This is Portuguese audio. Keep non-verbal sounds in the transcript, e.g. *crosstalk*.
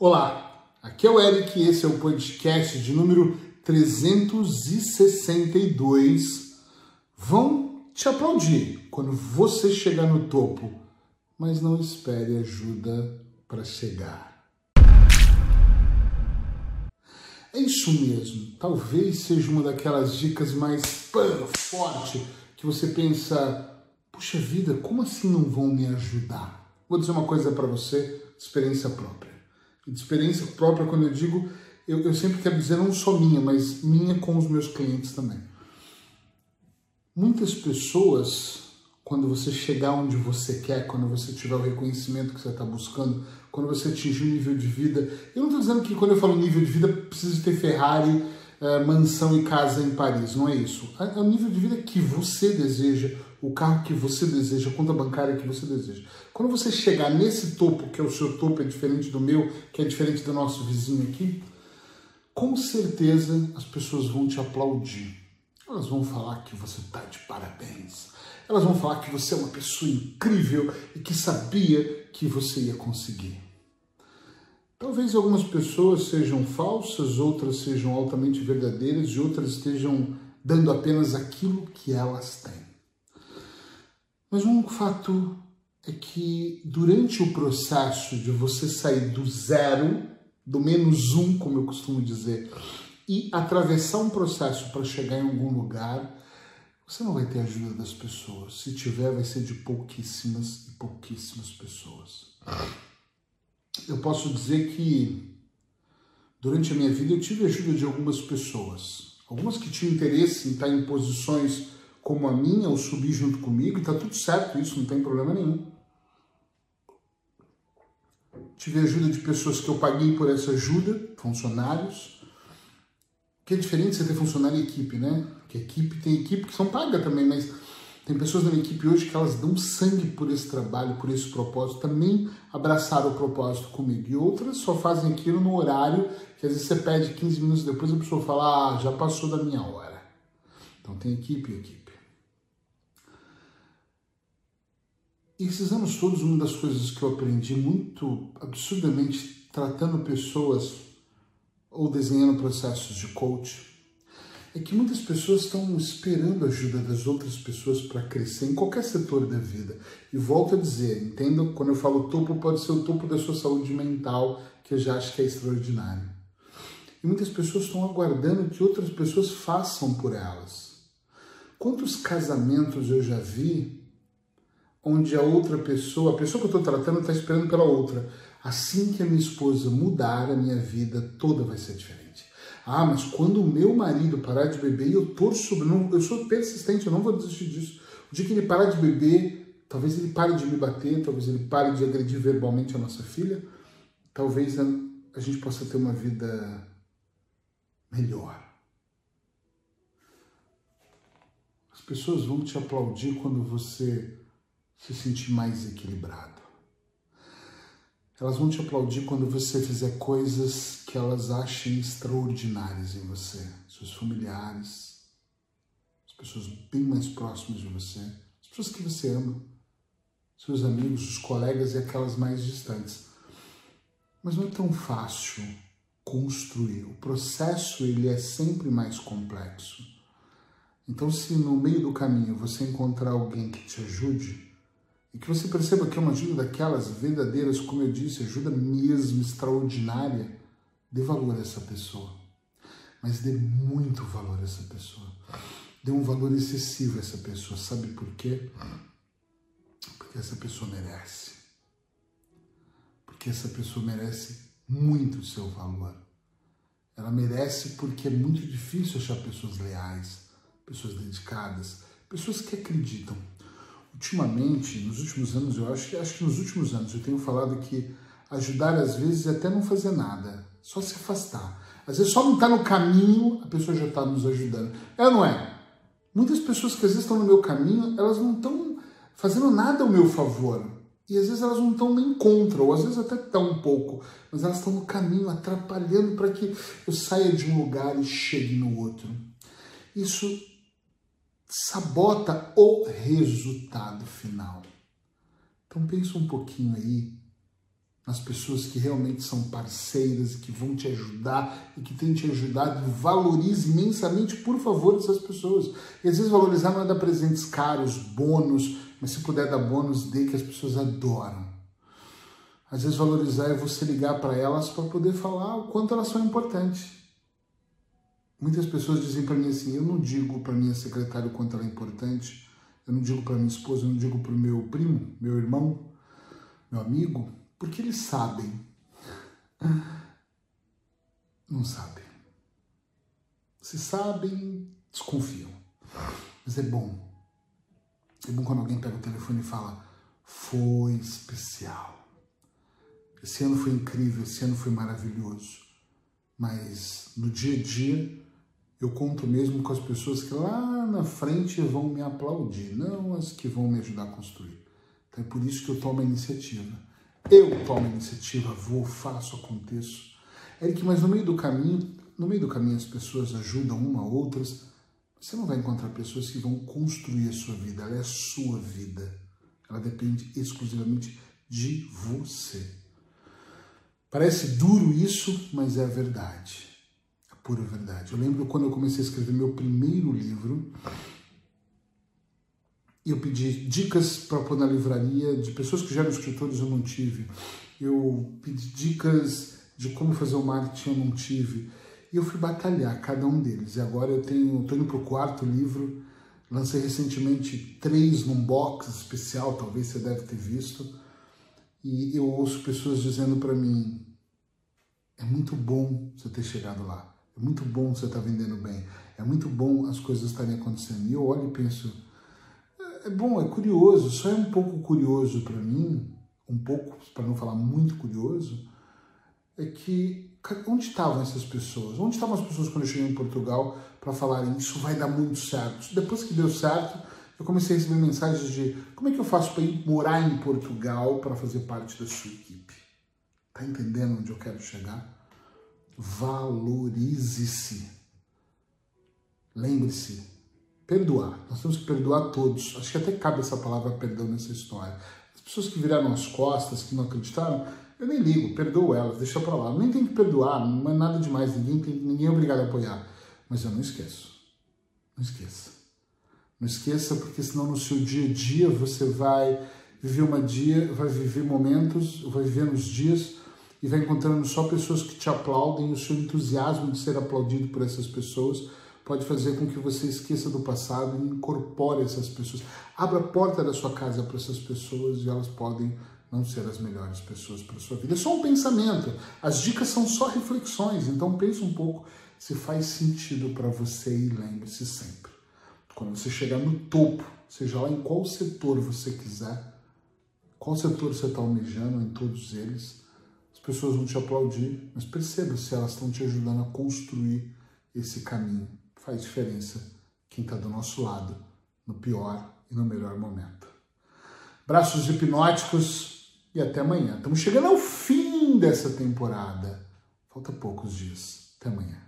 Olá, aqui é o Eric e esse é o podcast de número 362. Vão te aplaudir quando você chegar no topo, mas não espere ajuda para chegar. É isso mesmo, talvez seja uma daquelas dicas mais pã, forte que você pensa, puxa vida, como assim não vão me ajudar? Vou dizer uma coisa para você, experiência própria de experiência própria, quando eu digo, eu, eu sempre quero dizer não só minha, mas minha com os meus clientes também. Muitas pessoas, quando você chegar onde você quer, quando você tiver o reconhecimento que você está buscando, quando você atingir um nível de vida, eu não estou dizendo que quando eu falo nível de vida precisa ter Ferrari, uh, mansão e casa em Paris, não é isso. É, é o nível de vida que você deseja, o carro que você deseja, a conta bancária que você deseja. Quando você chegar nesse topo, que é o seu topo, é diferente do meu, que é diferente do nosso vizinho aqui, com certeza as pessoas vão te aplaudir. Elas vão falar que você está de parabéns. Elas vão falar que você é uma pessoa incrível e que sabia que você ia conseguir. Talvez algumas pessoas sejam falsas, outras sejam altamente verdadeiras e outras estejam dando apenas aquilo que elas têm. Mas um fato é que durante o processo de você sair do zero, do menos um, como eu costumo dizer, e atravessar um processo para chegar em algum lugar, você não vai ter ajuda das pessoas. Se tiver, vai ser de pouquíssimas e pouquíssimas pessoas. Eu posso dizer que durante a minha vida eu tive ajuda de algumas pessoas. Algumas que tinham interesse em estar em posições como a minha, ou subir junto comigo, e tá tudo certo isso, não tem problema nenhum. Tive ajuda de pessoas que eu paguei por essa ajuda, funcionários. Que é diferente você ter funcionário e equipe, né? Porque equipe tem equipe que são paga também, mas tem pessoas na minha equipe hoje que elas dão sangue por esse trabalho, por esse propósito, também abraçaram o propósito comigo. E outras só fazem aquilo no horário que às vezes você pede 15 minutos depois a pessoa fala, ah, já passou da minha hora. Então tem equipe e equipe. E esses anos todos, uma das coisas que eu aprendi muito absurdamente tratando pessoas ou desenhando processos de coach é que muitas pessoas estão esperando a ajuda das outras pessoas para crescer em qualquer setor da vida. E volto a dizer, entenda, quando eu falo topo, pode ser o topo da sua saúde mental, que eu já acho que é extraordinário. E muitas pessoas estão aguardando que outras pessoas façam por elas. Quantos casamentos eu já vi onde a outra pessoa, a pessoa que eu estou tratando, está esperando pela outra. Assim que a minha esposa mudar, a minha vida toda vai ser diferente. Ah, mas quando o meu marido parar de beber, eu torço, não, eu sou persistente, eu não vou desistir disso. O dia que ele parar de beber, talvez ele pare de me bater, talvez ele pare de agredir verbalmente a nossa filha, talvez a, a gente possa ter uma vida melhor. As pessoas vão te aplaudir quando você se sentir mais equilibrado. Elas vão te aplaudir quando você fizer coisas que elas achem extraordinárias em você, seus familiares, as pessoas bem mais próximas de você, as pessoas que você ama, seus amigos, os colegas e aquelas mais distantes. Mas não é tão fácil construir. O processo ele é sempre mais complexo. Então, se no meio do caminho você encontrar alguém que te ajude, e que você perceba que é uma ajuda daquelas verdadeiras, como eu disse, ajuda mesmo extraordinária, dê valor a essa pessoa. Mas dê muito valor a essa pessoa. Dê um valor excessivo a essa pessoa. Sabe por quê? Porque essa pessoa merece. Porque essa pessoa merece muito o seu valor. Ela merece porque é muito difícil achar pessoas leais, pessoas dedicadas, pessoas que acreditam. Ultimamente, nos últimos anos, eu acho que acho que nos últimos anos eu tenho falado que ajudar às vezes é até não fazer nada, só se afastar. Às vezes só não está no caminho, a pessoa já está nos ajudando. É não é? Muitas pessoas que às vezes estão no meu caminho, elas não estão fazendo nada ao meu favor. E às vezes elas não estão nem contra, ou às vezes até estão um pouco, mas elas estão no caminho, atrapalhando para que eu saia de um lugar e chegue no outro. Isso sabota o resultado final. Então pensa um pouquinho aí nas pessoas que realmente são parceiras e que vão te ajudar e que têm te ajudado. Valorize imensamente, por favor, essas pessoas. E às vezes valorizar não é dar presentes caros, bônus, mas se puder dar bônus, dê que as pessoas adoram. Às vezes valorizar é você ligar para elas para poder falar o quanto elas são importantes. Muitas pessoas dizem para mim assim: eu não digo para minha secretária o quanto ela é importante, eu não digo para minha esposa, eu não digo para o meu primo, meu irmão, meu amigo, porque eles sabem. *laughs* Não sabem. Se sabem, desconfiam. Mas é bom. É bom quando alguém pega o telefone e fala: Foi especial. Esse ano foi incrível, esse ano foi maravilhoso. Mas no dia a dia, eu conto mesmo com as pessoas que lá na frente vão me aplaudir, não as que vão me ajudar a construir. Então é por isso que eu tomo a iniciativa. Eu tomo a iniciativa, vou, faço, aconteço. Eric, mas no meio do caminho, no meio do caminho as pessoas ajudam uma a outras. Você não vai encontrar pessoas que vão construir a sua vida, ela é a sua vida. Ela depende exclusivamente de você. Parece duro isso, mas é a verdade. Pura verdade. Eu lembro quando eu comecei a escrever meu primeiro livro, eu pedi dicas para pôr na livraria de pessoas que já eram escritores, eu não tive. Eu pedi dicas de como fazer o marketing, eu não tive. E eu fui batalhar cada um deles. E agora eu tenho, estou indo para o quarto livro. Lancei recentemente três num box especial, talvez você deve ter visto. E eu ouço pessoas dizendo para mim: é muito bom você ter chegado lá. É muito bom você estar tá vendendo bem. É muito bom as coisas estarem acontecendo. E eu olho e penso: é bom, é curioso, só é um pouco curioso para mim, um pouco, para não falar muito curioso, é que onde estavam essas pessoas? Onde estavam as pessoas quando eu cheguei em Portugal para falarem isso vai dar muito certo? Depois que deu certo, eu comecei a receber mensagens de como é que eu faço para ir morar em Portugal para fazer parte da sua equipe? Tá entendendo onde eu quero chegar? Valorize-se. Lembre-se, perdoar. Nós temos que perdoar todos. Acho que até cabe essa palavra perdão nessa história. As pessoas que viraram as costas, que não acreditaram, eu nem ligo, perdoo elas, deixa pra lá. Nem tem que perdoar, não é nada demais, ninguém, tem, ninguém é obrigado a apoiar. Mas eu não esqueço. Não esqueça. Não esqueça, porque senão no seu dia a dia você vai viver uma dia, vai viver momentos, vai viver nos dias e vai encontrando só pessoas que te aplaudem, o seu entusiasmo de ser aplaudido por essas pessoas pode fazer com que você esqueça do passado e incorpore essas pessoas. Abra a porta da sua casa para essas pessoas e elas podem não ser as melhores pessoas para sua vida. É só um pensamento. As dicas são só reflexões, então pense um pouco se faz sentido para você e lembre-se sempre. Quando você chegar no topo, seja lá em qual setor você quiser, qual setor você está almejando, em todos eles, pessoas vão te aplaudir, mas perceba se elas estão te ajudando a construir esse caminho faz diferença quem está do nosso lado, no pior e no melhor momento. Braços hipnóticos e até amanhã. Estamos chegando ao fim dessa temporada. Falta poucos dias. Até amanhã.